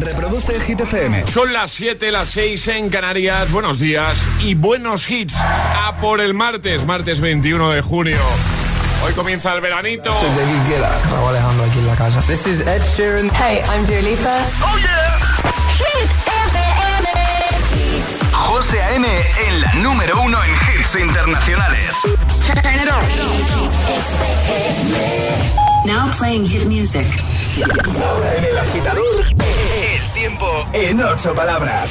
Reproduce Hit FM. Son las 7, las 6 en Canarias. Buenos días y buenos hits. A por el martes, martes 21 de junio. Hoy comienza el veranito. Soy David Guetta. Raúl Alejandro aquí en la casa. This is Ed Sheeran. Hey, I'm Dua Lipa. ¡Oh, yeah! Hit FM. José A.M. en la número uno en hits internacionales. Turn it on. Now playing hit music. Ahora en el agitador, el tiempo en ocho palabras.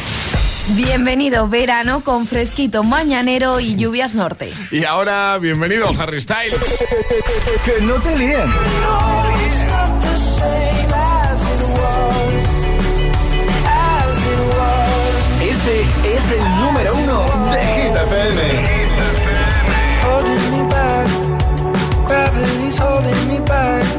Bienvenido verano con fresquito mañanero y lluvias norte. Y ahora, bienvenido Harry Styles. Que no te líen. Este es el número uno de Hit FM. holding me back. Gravity's holding me back.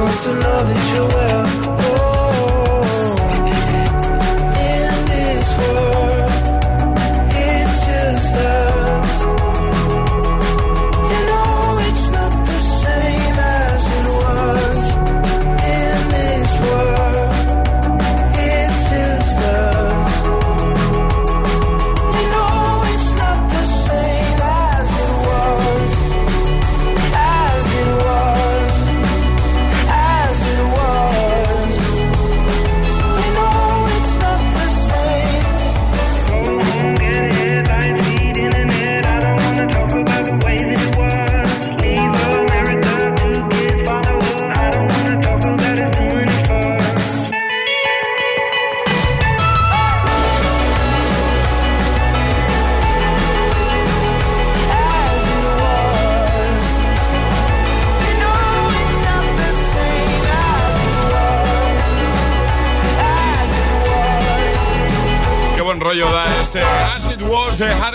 He just wants to know that you're well.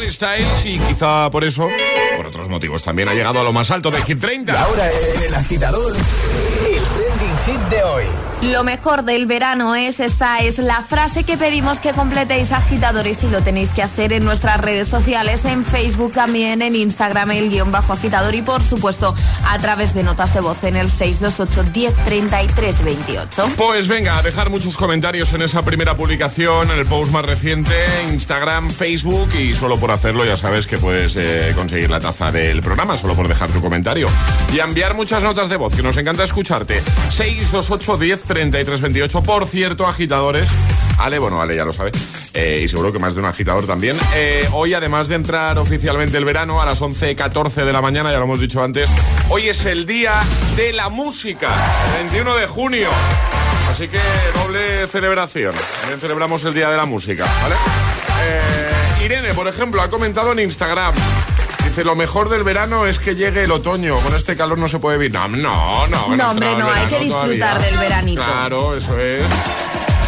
Harry Styles y quizá por eso, por otros motivos, también ha llegado a lo más alto de Hit 30. Ahora en el agitador, el trending hit de hoy. Lo mejor del verano es esta es la frase que pedimos que completéis agitadores y lo tenéis que hacer en nuestras redes sociales, en Facebook también, en Instagram el guion bajo agitador y por supuesto a través de notas de voz en el 628 1033 28. Pues venga, a dejar muchos comentarios en esa primera publicación, en el post más reciente, Instagram, Facebook y solo por hacerlo ya sabes que puedes eh, conseguir la taza del programa, solo por dejar tu comentario. Y enviar muchas notas de voz, que nos encanta escucharte. 628 10 33 28. Por cierto, agitadores. Ale, bueno, Ale ya lo sabe. eh, y seguro que más de un agitador también. Eh, hoy, además de entrar oficialmente el verano a las 11.14 de la mañana, ya lo hemos dicho antes, hoy es el día de la música, el 21 de junio. Así que doble celebración. También celebramos el día de la música, ¿vale? Eh, Irene, por ejemplo, ha comentado en Instagram. Dice, lo mejor del verano es que llegue el otoño. Con este calor no se puede vivir. No, no, no. No, hombre, no, hay que disfrutar del veranito. Claro, eso es.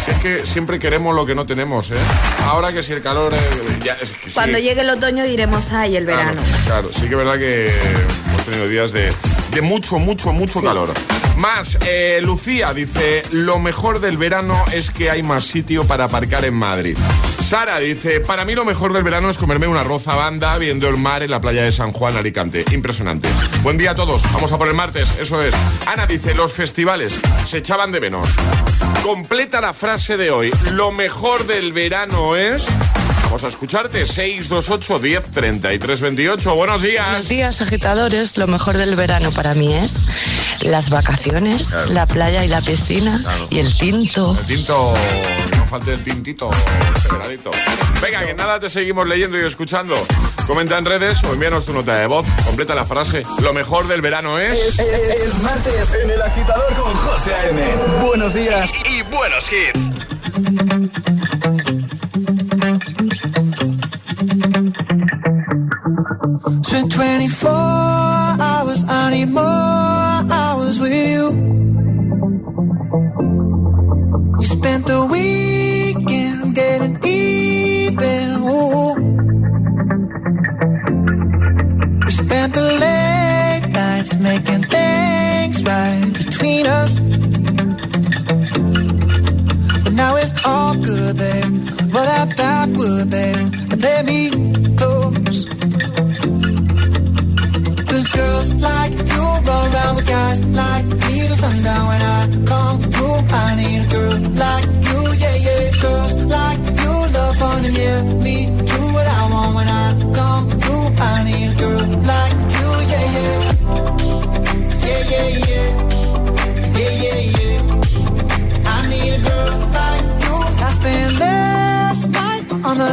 Si es que siempre queremos lo que no tenemos, ¿eh? Ahora que si el calor... eh, ya, es que sí. Cuando llegue el otoño diremos, ay, el Claro, verano. Claro, sí que es verdad que hemos tenido días de, de mucho, mucho, mucho calor. Más, eh, Lucía dice, lo mejor del verano es que hay más sitio para aparcar en Madrid. Sara dice, para mí lo mejor del verano es comerme una arroz a banda viendo el mar en la playa de San Juan, Alicante. Impresionante. Buen día a todos, vamos a por el martes, eso es. Ana dice, los festivales se echaban de menos. Completa la frase de hoy, lo mejor del verano es... Vamos a escucharte. 628 10 33 28. Buenos días. Buenos días, agitadores. Lo mejor del verano para mí es las vacaciones, Claro. la playa y la piscina Claro. y el tinto. El tinto, no falte el tintito, este. Venga, que nada, te seguimos leyendo y escuchando. Comenta en redes o envíanos tu nota de voz. Completa la frase. Lo mejor del verano es. Es martes en el agitador con José A.M. Buenos días y buenos hits. Spent 24 hours, I need more hours with you. You spent the weekend getting even. Ooh. We spent the late nights making things right between us. But now it's all good, babe. Roll that backward, babe, and play me girl like you, yeah, yeah. Girls like you love fun and yeah, me do what I want when I come through. I need a girl like you, yeah, yeah. Yeah, yeah, yeah. Yeah, yeah, yeah. I need a girl like you. Last night on the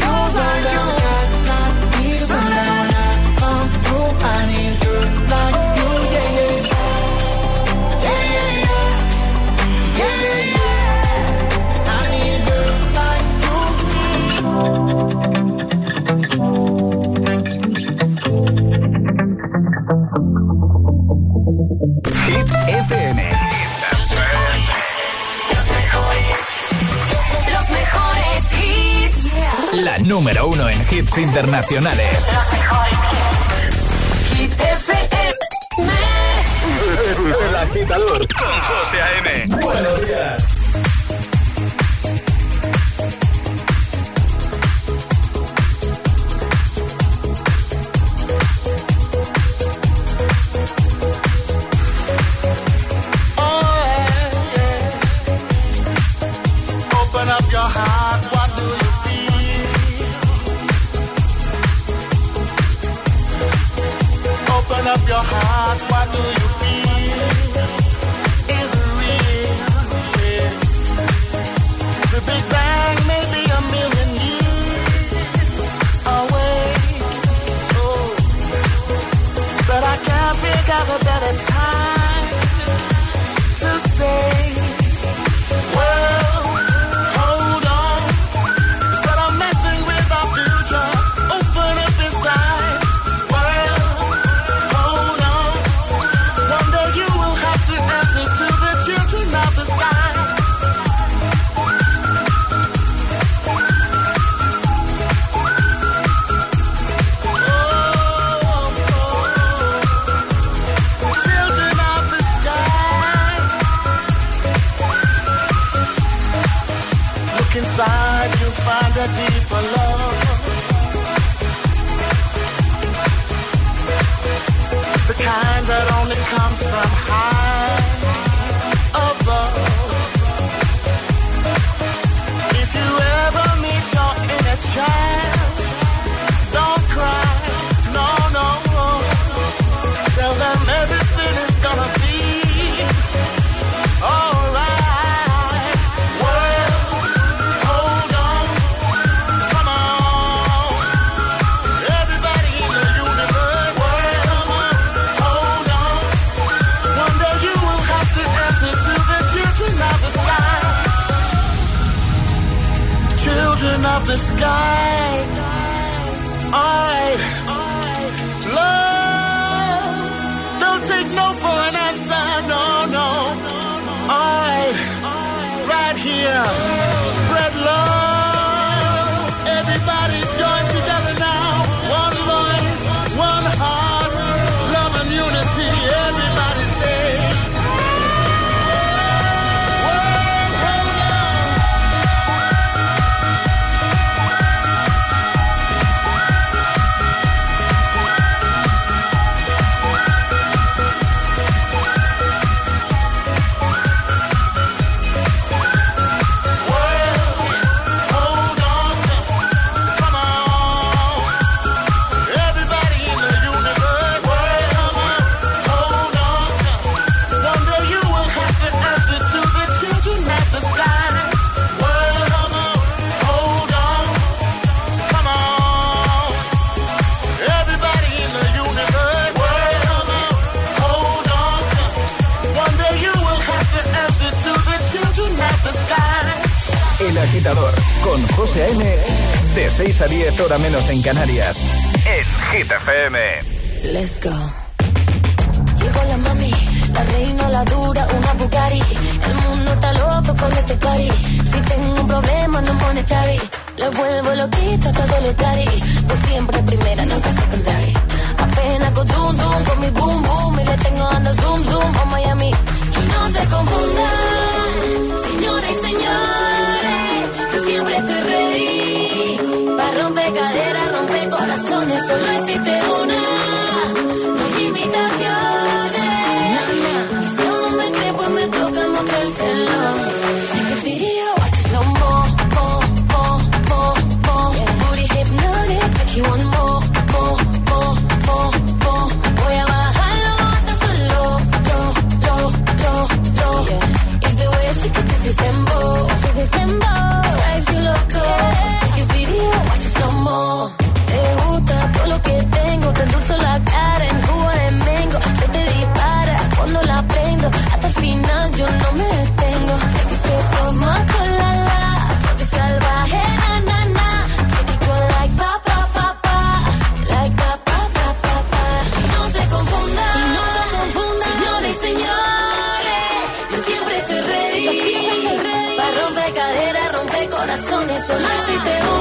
Número uno en hits internacionales. Los mejores hits. Hit FM. El agitador con José A.M. Buenos días. Out a better time to say hora menos en Canarias. Es Hit FM. Let's go. Llegó la mami, la reina, la dura, una Bugatti. El mundo está loco con este party. Si tengo un problema, no monetary. Le vuelvo loquito todo lo cari. Pues siempre primera, nunca secondary. Apenas con zoom, zoom, con mi boom, boom. Y le tengo dando zoom, zoom a Miami. Y no se confundan, señores y señores. Yo siempre estoy ready rompe cadera, rompe corazones, solo existe una. de corazones, solo si te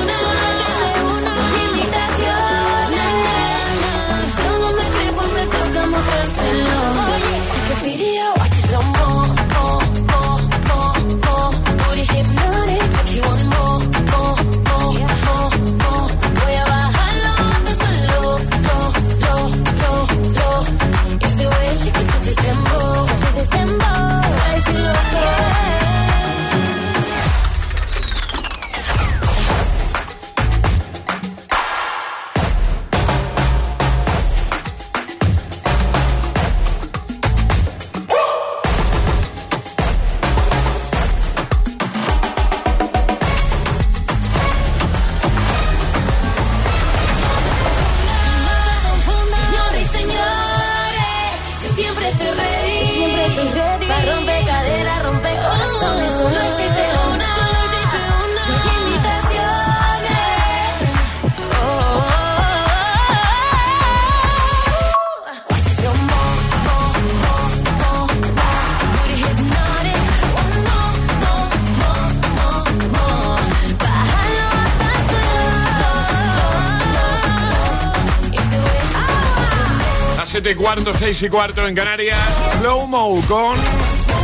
cuarto, seis y cuarto en Canarias. Slow Mo con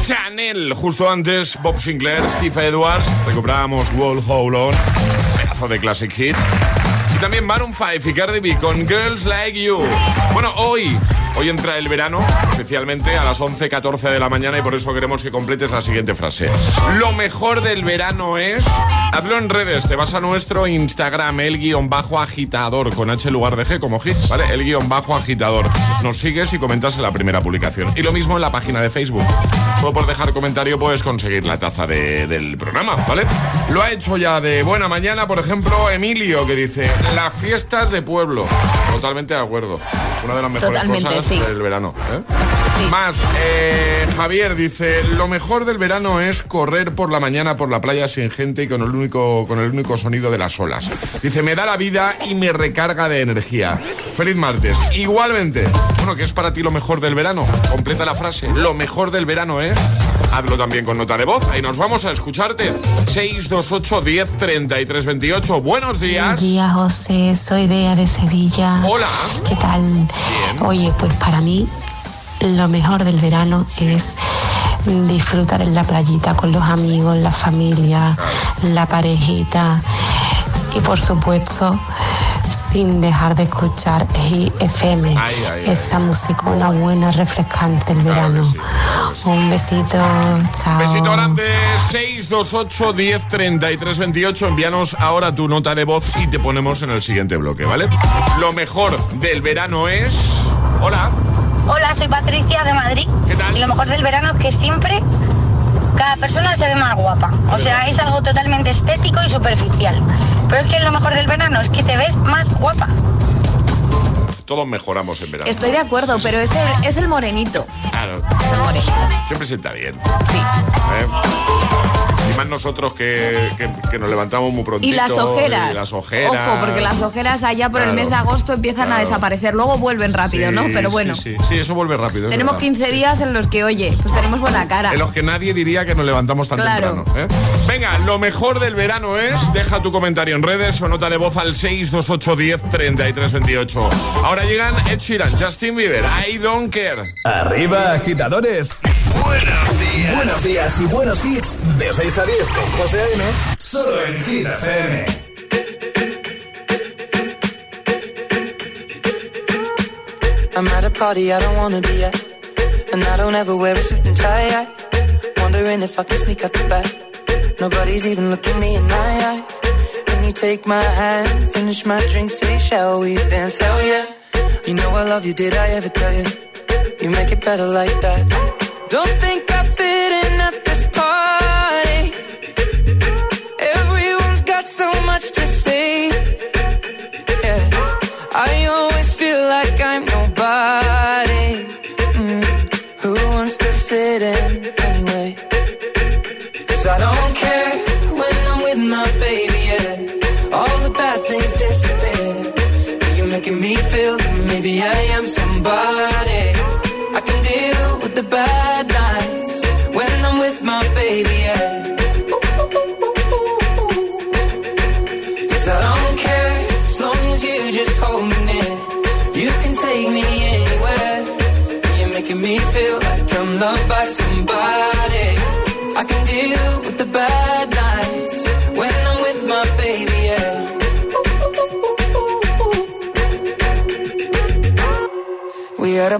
Chanel. Justo antes, Bob Sinclair, Steve Edwards. Recuperábamos Wall Hold On. Pedazo de classic hit. Y también Maroon 5 y Cardi B con Girls Like You. Bueno, hoy Hoy entra el verano, especialmente a las 11.14 de la mañana y por eso queremos que completes la siguiente frase. Lo mejor del verano es... Hazlo en redes, te vas a nuestro Instagram, el guion bajo agitador, con H en lugar de G como hit, ¿vale? El guion bajo agitador. Nos sigues y comentas en la primera publicación. Y lo mismo en la página de Facebook. Solo por dejar comentario puedes conseguir la taza de- del programa, ¿vale? Lo ha hecho ya de buena mañana, por ejemplo, Emilio, que dice, las fiestas de pueblo. Totalmente de acuerdo. Una de las mejores Totalmente, cosas sí. del verano. ¿eh? Más, eh, Javier dice, lo mejor del verano es correr por la mañana por la playa sin gente y con el único, con el único sonido de las olas. Dice, me da la vida y me recarga de energía. Feliz martes. Igualmente, bueno, ¿qué es para ti lo mejor del verano? Completa la frase. Lo mejor del verano es... Hazlo también con nota de voz. Ahí nos vamos a escucharte. 628 10 33 28. Buenos días. Buenos días, José. Soy Bea de Sevilla. Hola. ¿Qué tal? Oye, pues para mí lo mejor del verano es disfrutar en la playita con los amigos, la familia, la parejita y por supuesto sin dejar de escuchar Hit FM, Ay, ay, ay. esa música una buena refrescante del verano. Un besito, chao. Besito grande, 628 10 33 28. Envíanos ahora tu nota de voz y te ponemos en el siguiente bloque, ¿vale? Lo mejor del verano es. Hola. Hola, soy Patricia de Madrid. ¿Qué tal? Y lo mejor del verano es que siempre cada persona se ve más guapa. O sea, es algo totalmente estético y superficial. Pero es que lo mejor del verano es que te ves más guapa. Todos mejoramos en verano. Estoy de acuerdo, pero es el, es el morenito. Claro. El morenito. Siempre sienta bien. Sí. ¿eh? Y más nosotros que, que- que nos levantamos muy prontito. Y las ojeras. y las ojeras. Ojo, porque las ojeras allá por el mes de agosto empiezan a desaparecer. Luego vuelven rápido, Sí, ¿no? Pero bueno. Sí, sí, sí, eso vuelve rápido. Tenemos verdad. 15 días en los que, oye, pues tenemos buena cara. En los que nadie diría que nos levantamos tan Claro. temprano. ¿eh? Venga, lo mejor del verano es. Deja tu comentario en redes o nota de voz al 62810 3328. Ahora llegan Ed Sheeran, Justin Bieber, I don't care. Arriba, agitadores. Buenos días. Buenos días y buenos hits. De 6 a 10 con José A.M. Solo en Hit FM. I'm at a party I don't wanna be at. And I don't ever wear a suit and tie. I wondering if I can sneak out the back. Nobody's even looking me in my eyes. Can you take my hand, finish my drink, say, shall we dance? Hell yeah. You know I love you, did I ever tell you? You make it better like that. Don't think I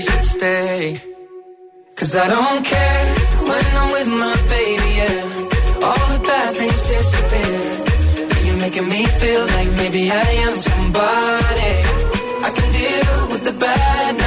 Think should stay. Cause I don't care when I'm with my baby, yeah. All the bad things disappear. You're making me feel like maybe I am somebody. I can deal with the bad nights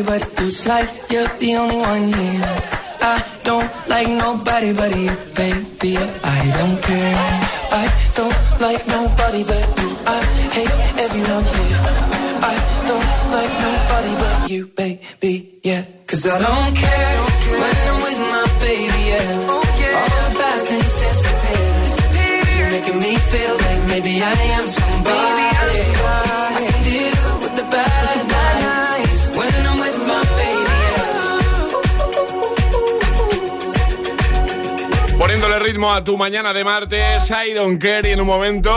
nobody but you. Like you're the only one here. I don't like nobody but you, baby. I don't care. I don't like nobody but you. I hate everyone here. I don't like nobody but you, baby. Yeah, cause I don't care when I'm with my baby. Yeah, all the bad things disappear. You're making me feel like maybe I am a tu mañana de martes, I don't care y en un momento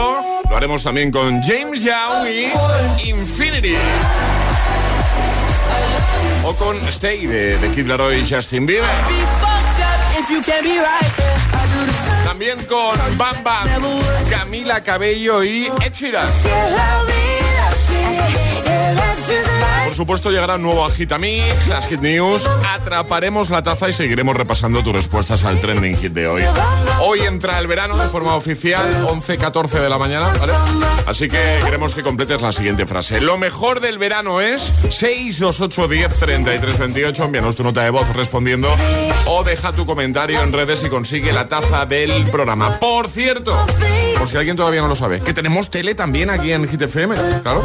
lo haremos también con James Young y Infinity. O con Stay de, de Kid Laroi y Justin Bieber. También con Bamba, Camila Cabello y Ed Sheeran. Por supuesto llegará un nuevo Agitamix, las Hit News, atraparemos la taza y seguiremos repasando tus respuestas al trending hit de hoy. Hoy entra el verano de forma oficial, 11-14 de la mañana. Así que queremos que completes la siguiente frase. Lo mejor del verano es 628 10 33 28. Envíanos tu nota de voz respondiendo o deja tu comentario en redes y consigue la taza del programa. Por cierto, por si alguien todavía no lo sabe, que tenemos tele también aquí en Hit FM, claro.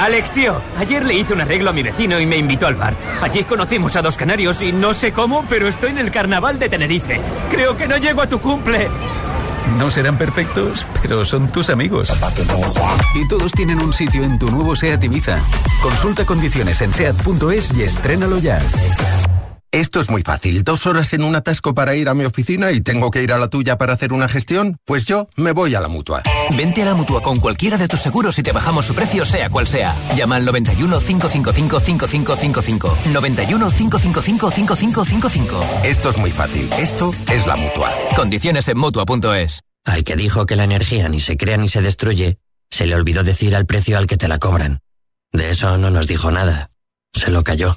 Alex, tío, ayer le hice un arreglo a mi vecino y me invitó al bar. Allí conocimos a dos canarios y no sé cómo, pero estoy en el carnaval de Tenerife. Creo que no llego a tu cumple. No serán perfectos, pero son tus amigos. Y todos tienen un sitio en tu nuevo SEAT Ibiza. Consulta condiciones en SEAT.es y estrénalo ya. Esto es muy fácil. Dos horas en un atasco para ir a mi oficina y tengo que ir a la tuya para hacer una gestión. Pues yo me voy a la mutua. Vente a la mutua con cualquiera de tus seguros y te bajamos su precio, sea cual sea. Llama al 91 555 5555. 91 555 5555. Esto es muy fácil. Esto es la mutua. Condiciones en mutua.es. Al que dijo que la energía ni se crea ni se destruye, se le olvidó decir al precio al que te la cobran. De eso no nos dijo nada. Se lo cayó.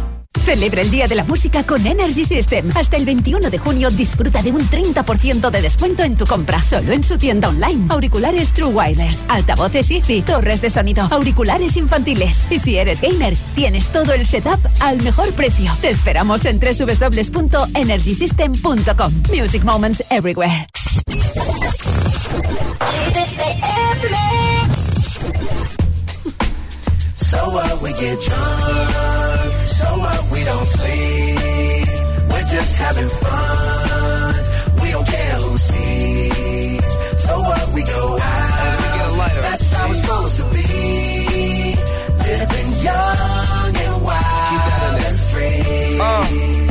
Celebra el Día de la Música con Energy System. Hasta el 21 de junio disfruta de un 30% de descuento en tu compra solo en su tienda online. Auriculares True Wireless, altavoces Easy, torres de sonido, auriculares infantiles. Y si eres gamer, tienes todo el setup al mejor precio. Te esperamos en www.energysystem.com. Music Moments Everywhere. So we so what we don't sleep. We're just having fun. We don't care who sees. So what we go out. That's how it's supposed to be. Living young and wild and free. Uh-uh.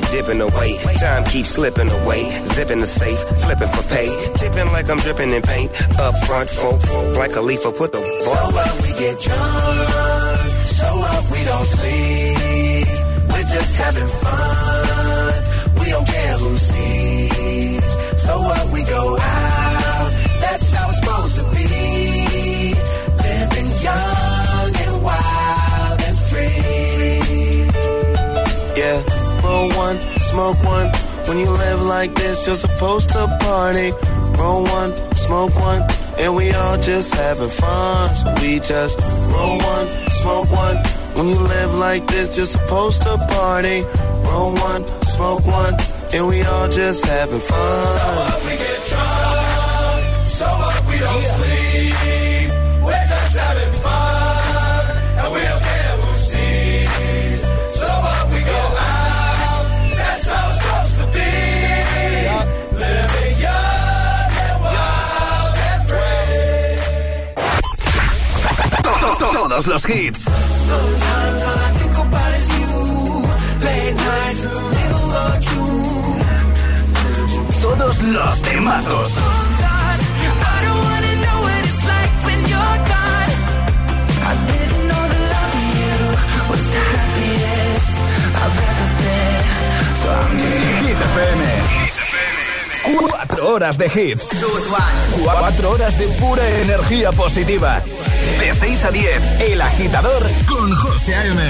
Dipping away. Time keeps slipping away. Zipping the safe, flipping for pay. Tipping like I'm dripping in paint. Up front, folk, like a leaf, put the ball. So what we get drunk, so up we don't sleep. We're just having fun. We don't care who sees. So what we go out, that's how it's supposed to be. Living young and wild and free. Yeah, roll one, smoke one. When you live like this, you're supposed to party. Roll one, smoke one, and we all just having fun. So we just roll one, smoke one. When you live like this, you're supposed to party. Roll one, smoke one, and we all just having fun. So up we get drunk, so up we don't sleep. We're just having fun, I've ever been. So I'm just Hit FM. Cuatro horas de hits. Cuatro horas de pura energía positiva. De 6 a 10, El Agitador con José A.M.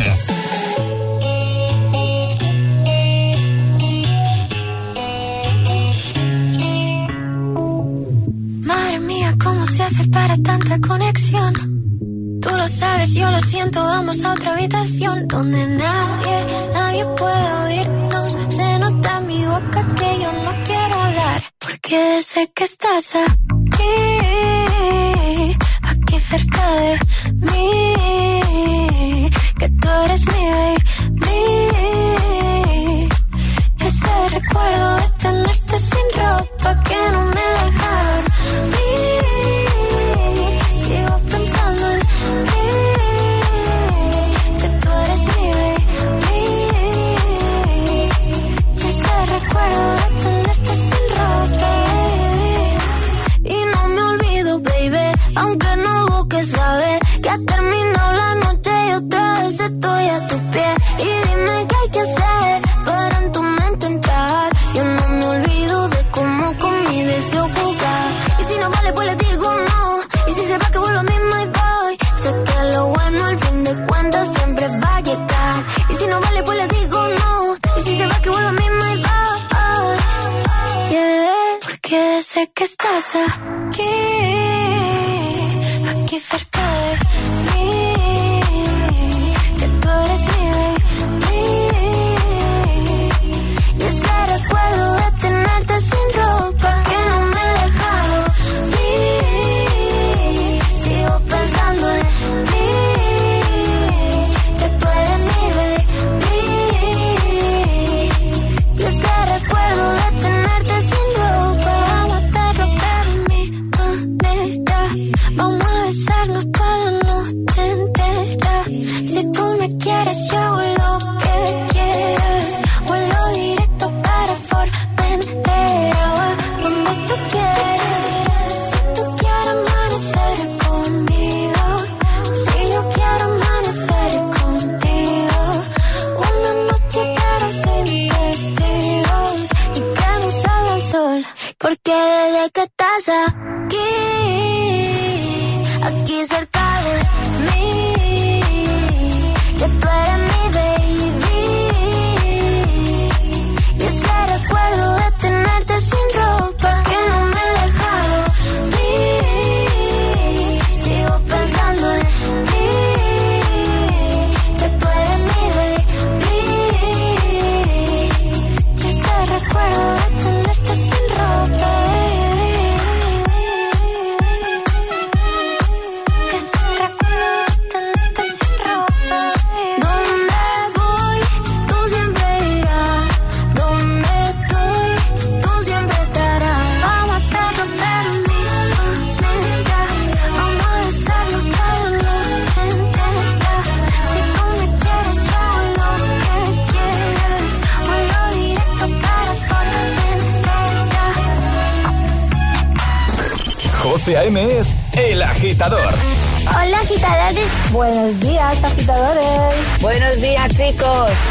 Madre mía, ¿cómo se hace para tanta conexión? Tú lo sabes, yo lo siento, vamos a otra habitación donde nadie, nadie puede oírnos. Se nota en mi boca que yo no quiero hablar, porque sé que estás aquí, cerca de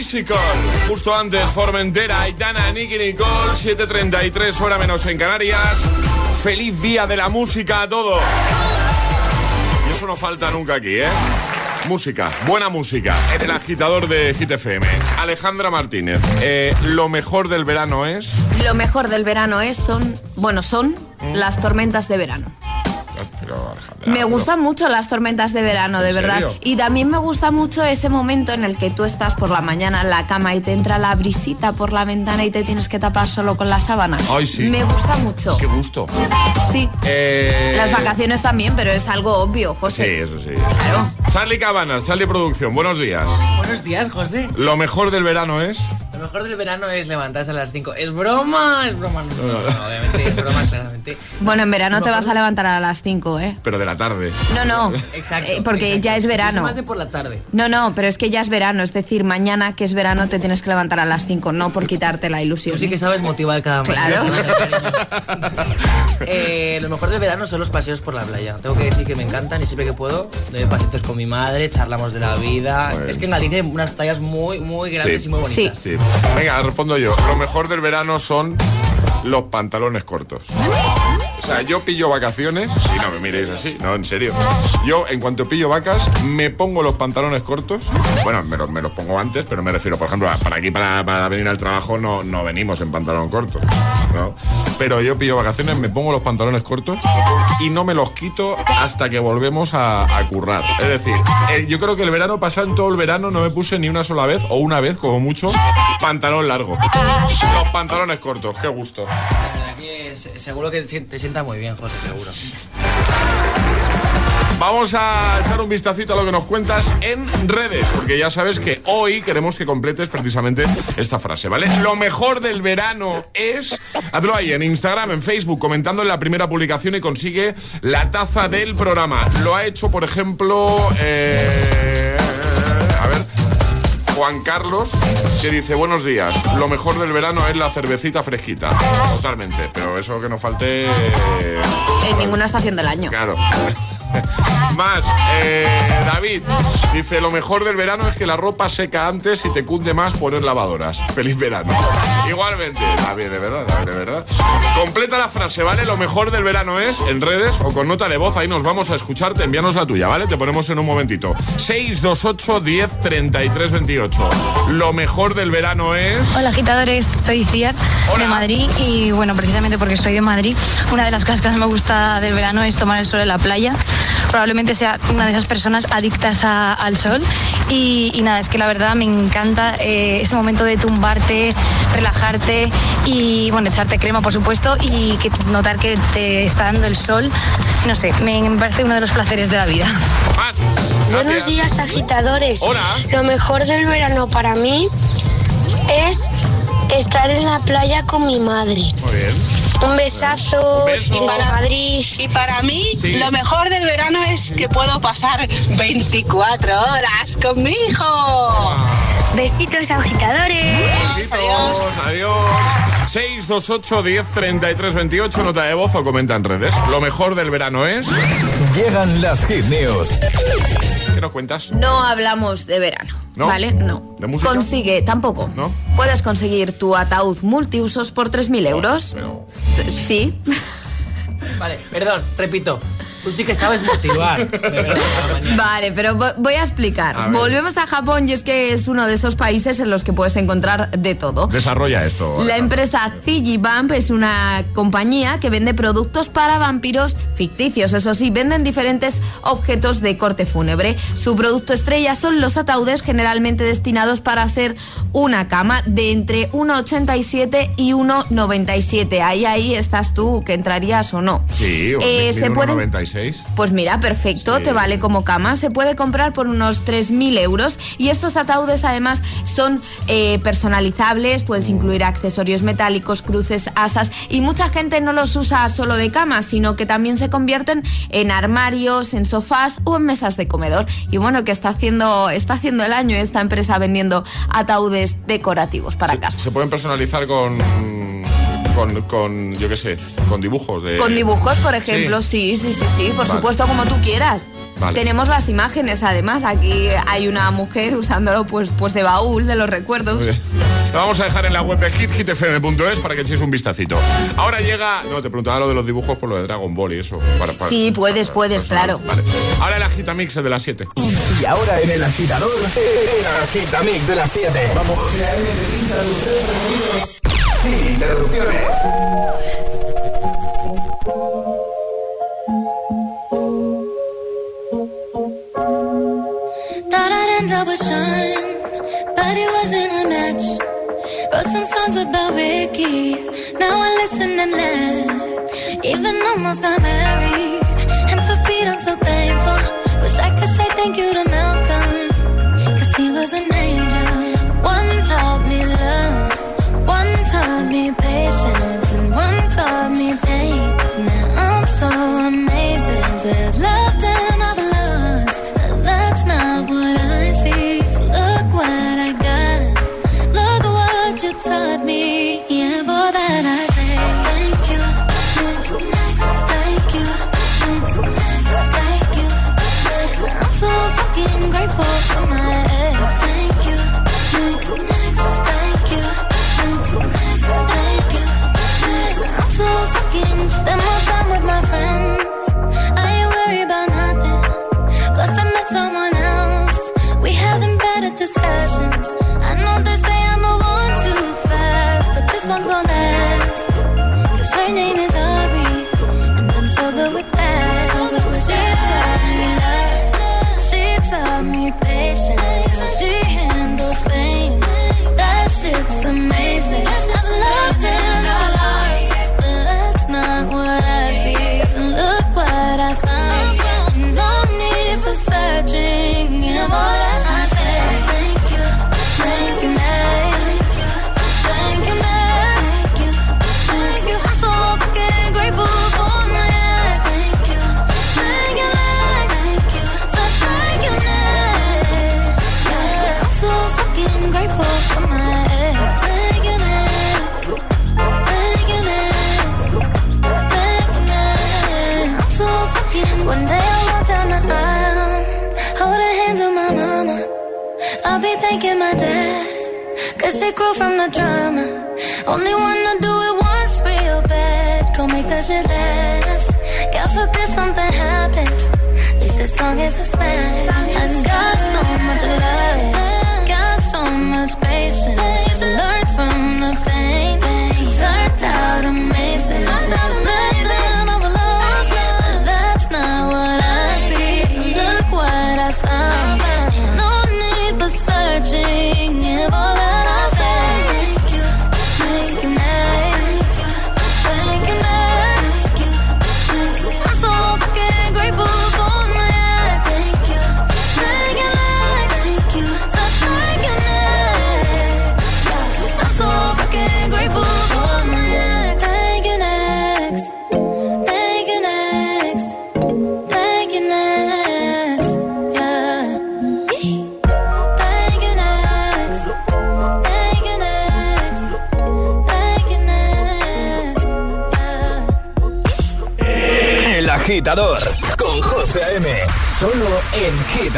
Physical. Justo antes, Formentera, Aitana, Nicky Nicole, 7.33 hora menos en Canarias. Feliz día de la música a todos. Y eso no falta nunca aquí, ¿eh? Música, buena música, en el agitador de Hit FM. Alejandra Martínez, eh, lo mejor del verano es. Lo mejor del verano es, son, bueno, son las tormentas de verano. Pero, Alejandra, Me gustan mucho las tormentas de verano, de ¿En verdad. serio? Y también me gusta mucho ese momento en el que tú estás por la mañana en la cama y te entra la brisita por la ventana y te tienes que tapar solo con la sábana. Ay, sí. Me gusta mucho. Qué gusto. Sí. Eh, Las vacaciones también, pero es algo obvio, Sí, José. eso sí. Charlie Cabanas, Charlie Producción, buenos días. Buenos días, José. Lo mejor del verano es. Lo mejor del verano es levantarse a las 5. Es broma, es broma. No, no, no, obviamente es broma, claramente. Bueno, en verano te vas a levantar a las 5, ¿eh? Pero de la tarde. No, no. Exacto. Eh, porque exacto. ya es verano. más de por la tarde. No, no, pero es que ya es verano. Es decir, mañana que es verano te tienes que levantar a las 5, no por quitarte la ilusión. Tú sí que sabes motivar cada mañana. Claro. Eh, lo mejor del verano son los paseos por la playa. Tengo que decir que me encantan y siempre que puedo doy pasitos con mi madre, charlamos de la vida. Bueno. Es que en Galicia hay unas playas muy, muy grandes y muy bonitas. Sí. Venga, respondo yo. Lo mejor del verano son los pantalones cortos. O sea, yo pillo vacaciones, y no me miréis así, no, en serio. Yo, en cuanto pillo vacas, me pongo los pantalones cortos. Bueno, me los, me los pongo antes, pero me refiero, por ejemplo, a- para aquí, para, para venir al trabajo, no, no venimos en pantalón corto. ¿no? Pero yo pillo vacaciones, me pongo los pantalones cortos y no me los quito hasta que volvemos a, a currar. Es decir, eh, yo creo que el verano pasado, en todo el verano, no me puse ni una sola vez, o una vez, como mucho, pantalón largo. Los pantalones cortos, qué gusto. Seguro que te sienta muy bien, José, seguro. Vamos a echar un vistacito a lo que nos cuentas en redes, porque ya sabes que hoy queremos que completes precisamente esta frase, ¿vale? Lo mejor del verano es. Hazlo ahí en Instagram, en Facebook, comentando en la primera publicación y consigue la taza del programa. Lo ha hecho, por ejemplo. eh. Juan Carlos, que dice, buenos días, lo mejor del verano es la cervecita fresquita. Totalmente, pero eso que nos falte... eh, En ninguna estación del año. Claro. Más, eh, David dice: Lo mejor del verano es que la ropa seca antes y te cunde más poner lavadoras. Feliz verano. Igualmente, también es verdad, también es verdad. Completa la frase, ¿vale? Lo mejor del verano es en redes o con nota de voz. Ahí nos vamos a escucharte. Envíanos la tuya, ¿vale? Te ponemos en un momentito. 628 10 33 28. Lo mejor del verano es. Hola agitadores, soy Ciar de Madrid y bueno, precisamente porque soy de Madrid, una de las cosas que más me gusta del verano es tomar el sol en la playa. Probablemente sea una de esas personas adictas a- al sol y, y nada, es que la verdad me encanta eh, ese momento de tumbarte, relajarte y bueno, echarte crema por supuesto y que notar que te está dando el sol. No sé, me, me parece uno de los placeres de la vida. Buenos días, agitadores. Hola. Lo mejor del verano para mí es estar en la playa con mi madre. Muy bien. Un besazo beso. desde Para- Madrid. Y para mí, Sí. lo mejor del verano es que puedo pasar 24 horas con mi hijo. Besitos, agitadores. Besitos, adiós. 628 10 33 28, nota de voz o comenta en redes. Lo mejor del verano es. Llegan las hit news. ¿Qué nos cuentas? No hablamos de verano, ¿No? ¿vale? No. ¿De música? Consigue, tampoco. ¿No? Puedes conseguir tu ataúd multiusos por 3.000 euros. Sí. Vale, perdón, repito. Tú sí que sabes motivar. de verdad. Vale, pero vo- voy a explicar. A. Volvemos a Japón y es que es uno de esos países en los que puedes encontrar de todo. Desarrolla esto. La empresa Vamp es una compañía que vende productos para vampiros ficticios. Eso sí, venden diferentes objetos de corte fúnebre. Su producto estrella son los ataúdes generalmente destinados para ser una cama de entre 1,87 y 1,97. Ahí, ahí estás tú, que entrarías o no. Sí, o Eh, se pueden- 1,96. Pues mira, perfecto, Sí. te vale como cama. Se puede comprar por unos 3.000 euros y estos ataúdes además son eh, personalizables, puedes incluir accesorios metálicos, cruces, asas y mucha gente no los usa solo de cama, sino que también se convierten en armarios, en sofás o en mesas de comedor. Y bueno, que está haciendo, está haciendo el año esta empresa vendiendo ataúdes decorativos para casa. Se pueden personalizar con. Con, con yo qué sé, con dibujos de. Con dibujos, por ejemplo, sí, sí, sí, sí, por Vale. supuesto, como tú quieras. Vale. Tenemos las imágenes, además, aquí hay una mujer usándolo pues, pues de baúl de los recuerdos. Lo vamos a dejar en la web de hit, hitfm.es para que echéis un vistacito. Ahora llega. No, te preguntaba lo de los dibujos por lo de Dragon Ball y eso. para- para- Sí, puedes, puedes, claro. Vale. Ahora el agitamix de las 7. Y ahora en el agitador, el agitamix de las 7. Vamos. Sin interrupciones. Thought I'd end up with Sean, but it wasn't a match. Wrote some songs about Ricky, now I listen and laugh. Even almost got married, and for Pete I'm so thankful. Wish I could say thank you to Malcolm, cause he was an angel. One taught me taught me patience, and one taught me pain. Now I'm so amazing to have the man cause she from the drama. Only wanna do it once real bad, go make that shit last. God forbid something happens, at least this song is a smash.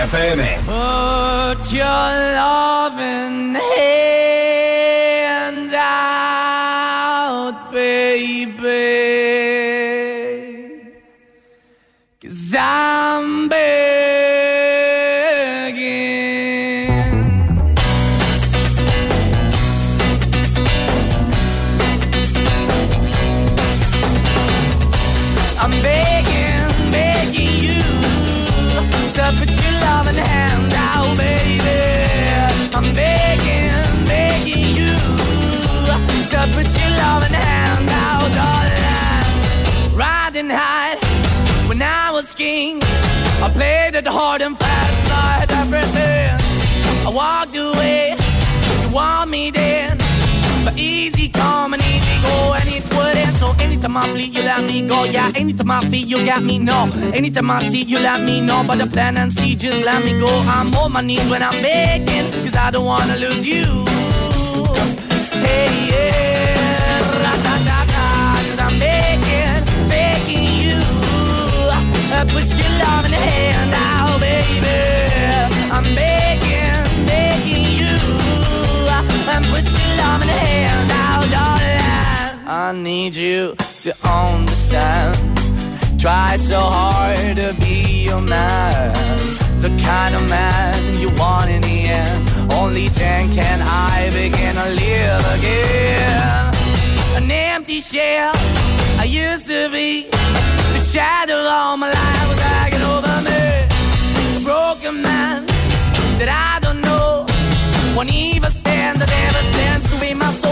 FM. Anytime I see, you let me know. But the plan and see, just let me go. I'm on my knees when I'm begging, cause I don't wanna lose you. Hey, yeah, I begin to live again. An empty shell I used to be. The shadow all my life was hanging over me. A broken man that I don't know. Won't even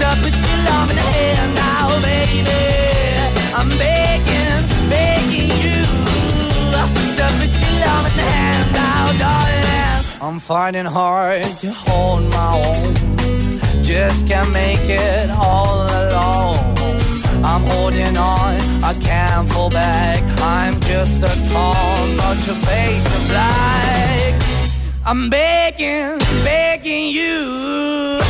to your now, baby. I'm begging, begging you to now, darling. I'm finding hard to hold my own. Just can't make it all alone. I'm holding on, I can't fall back. I'm just a call, but your face is black. I'm begging, begging you.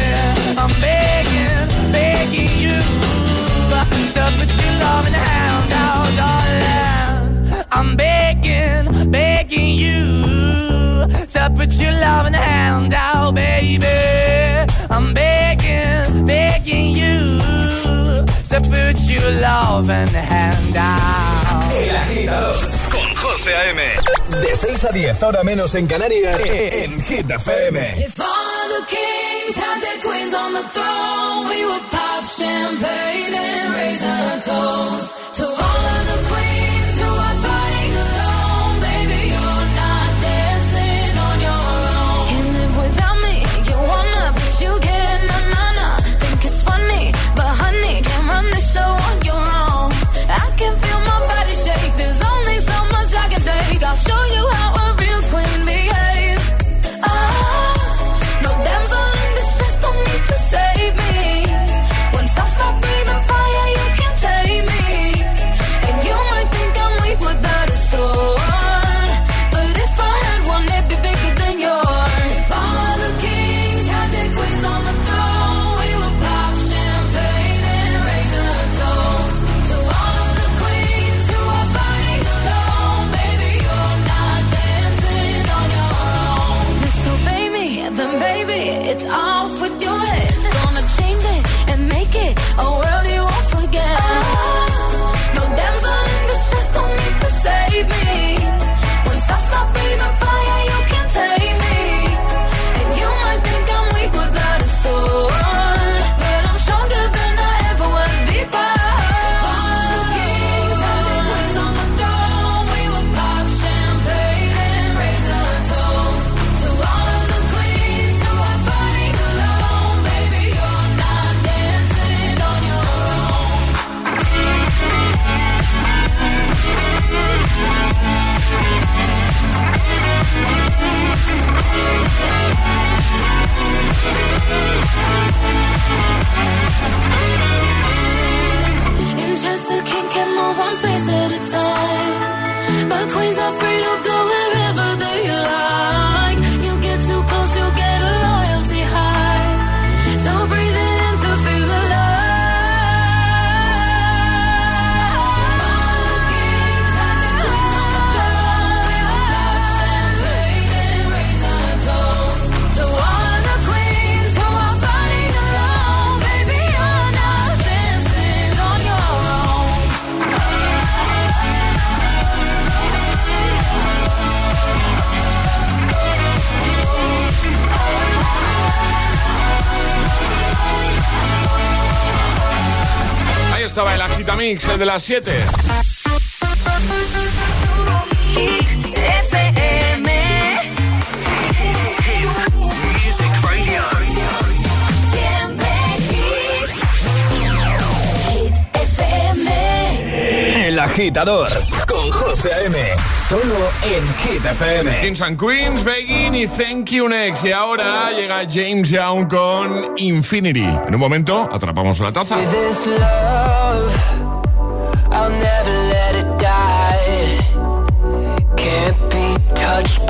to put you love and hand out. El agitador con José A.M. De 6 a 10, ahora menos en Canarias, e, e, en Hit FM. If all of the kings had their queens on the throne, we would pop champagne and raise a toast to all of the queens. de las 7. El agitador con José M. Solo en Hit FM. Kings and Queens, Begin y Thank You Next. Y ahora llega James Young con Infinity. En un momento atrapamos la taza.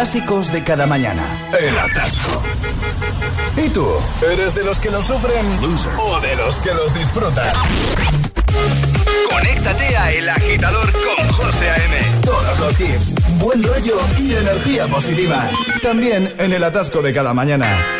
clásicos de cada mañana. El atasco. ¿Y tú? ¿Eres de los que lo sufren? ¿O de los que los disfrutan? Conéctate a El Agitador con José A.M. Todos los hits, buen rollo y energía positiva. También en el atasco de cada mañana.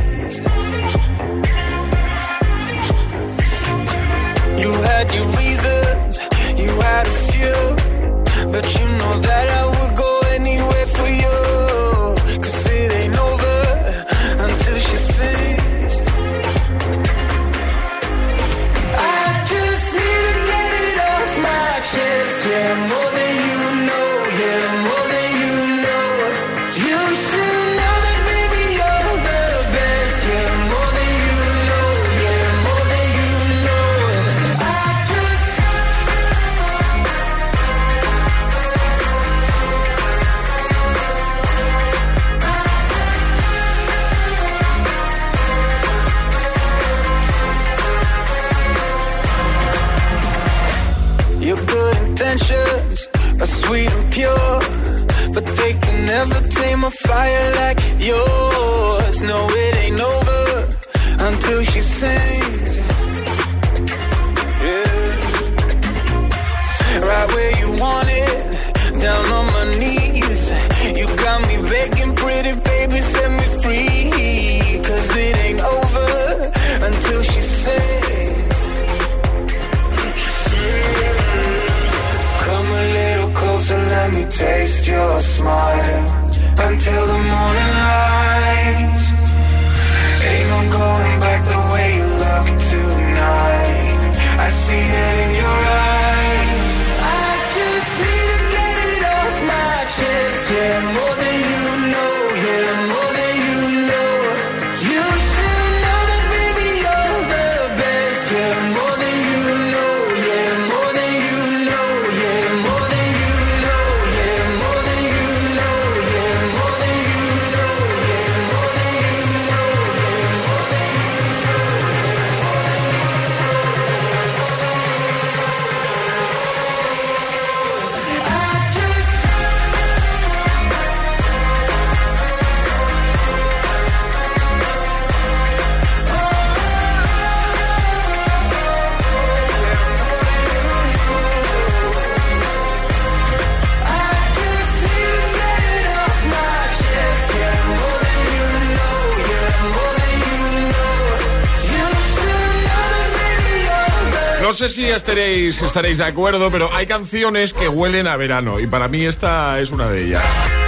Sé si estaréis, estaréis de acuerdo, pero hay canciones que huelen a verano y para mí esta es una de ellas.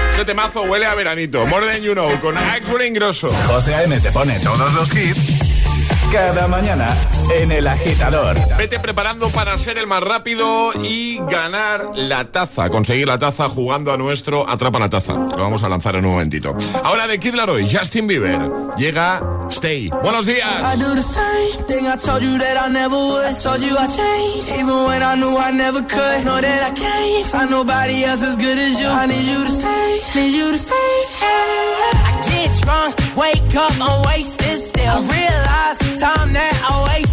Este temazo huele a veranito. More Than You Know con Axel Ingrosso. José A.M. te pone todos los hits cada mañana en El Agitador. Vete preparando para ser el más rápido y ganar la taza. Conseguir la taza jugando a nuestro Atrapa la Taza. Lo vamos a lanzar en un momentito. Ahora de Kid Laroi, Justin Bieber. Llega Stay. Buenos días. I do the same thing I told you that I never would. Told you I changed, even when I knew I never could. Know that I can't find nobody else as good as you. I need you to stay, need you to stay. I get drunk, wake up, I'm wasted. I realize the time that I wasted.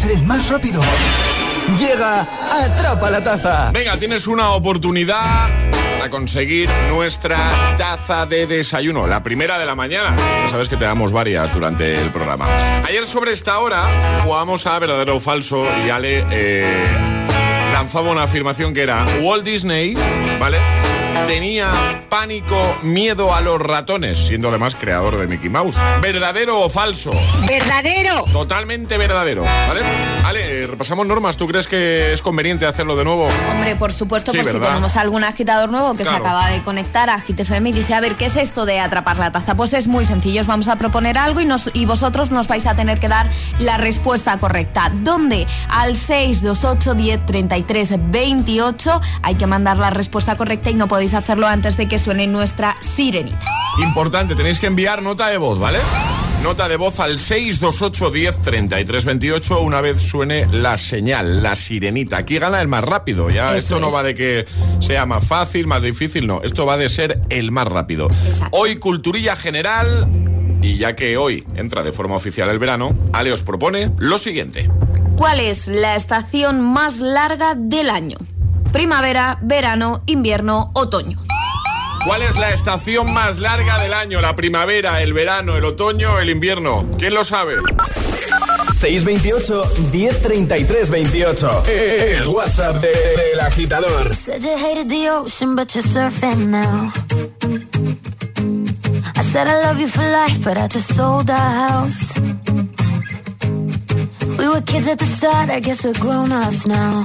ser el más rápido. Llega Atrapa la Taza. Venga, tienes una oportunidad para conseguir nuestra taza de desayuno, la primera de la mañana. Ya sabes que te damos varias durante el programa. Ayer sobre esta hora jugamos a verdadero o falso y Ale eh, lanzaba una afirmación que era Walt Disney, ¿vale? Tenía pánico, miedo a los ratones, siendo además creador de Mickey Mouse. ¿Verdadero o falso? Verdadero. Totalmente verdadero, ¿vale? Ale, repasamos normas. ¿Tú crees que es conveniente hacerlo de nuevo? Hombre, por supuesto, Sí, por si tenemos algún agitador nuevo que Claro. se acaba de conectar a Hit FM y dice, a ver, ¿qué es esto de atrapar la taza? Pues es muy sencillo, os vamos a proponer algo y, nos, y vosotros nos vais a tener que dar la respuesta correcta. ¿Dónde? Al 628 10 33 28 hay que mandar la respuesta correcta y no podéis hacerlo antes de que suene nuestra sirenita. Importante, tenéis que enviar nota de voz, ¿vale? Nota de voz al 628 10 33 28 una vez suene la señal, la sirenita. Aquí gana el más rápido. Ya Eso esto no es. va de que sea más fácil, más difícil, no. Esto va de ser el más rápido. Hoy culturilla general y ya que hoy entra de forma oficial el verano, Ale os propone lo siguiente. ¿Cuál es la estación más larga del año? Primavera, verano, invierno, otoño. ¿Cuál es la estación más larga del año? ¿La primavera, el verano, el otoño, el invierno? ¿Quién lo sabe? 628 1033 28. El WhatsApp de- del agitador. Said you hated the ocean, but you're surfing now. I said I love you for life, but I just sold our house. We were kids at the start, I guess we're grown ups now.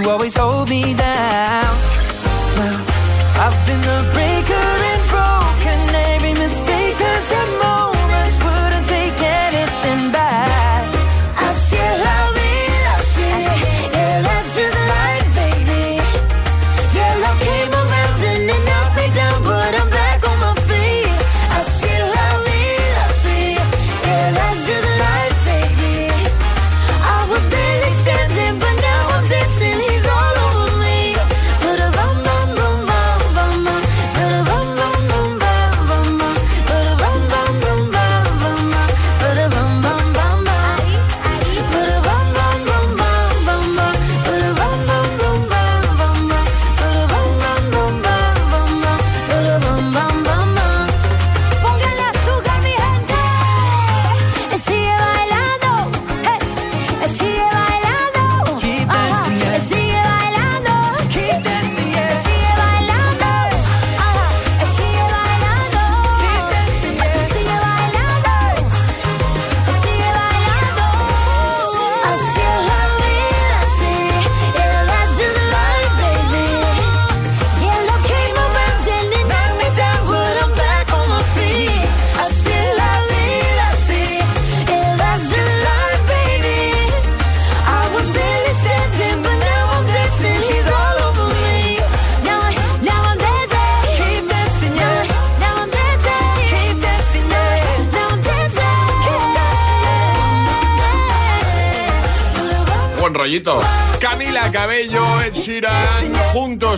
You always hold me down. Well, I've been the breaker.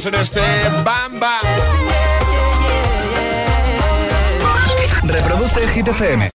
juntos en este Bam Bam. Reproduce el Hit FM.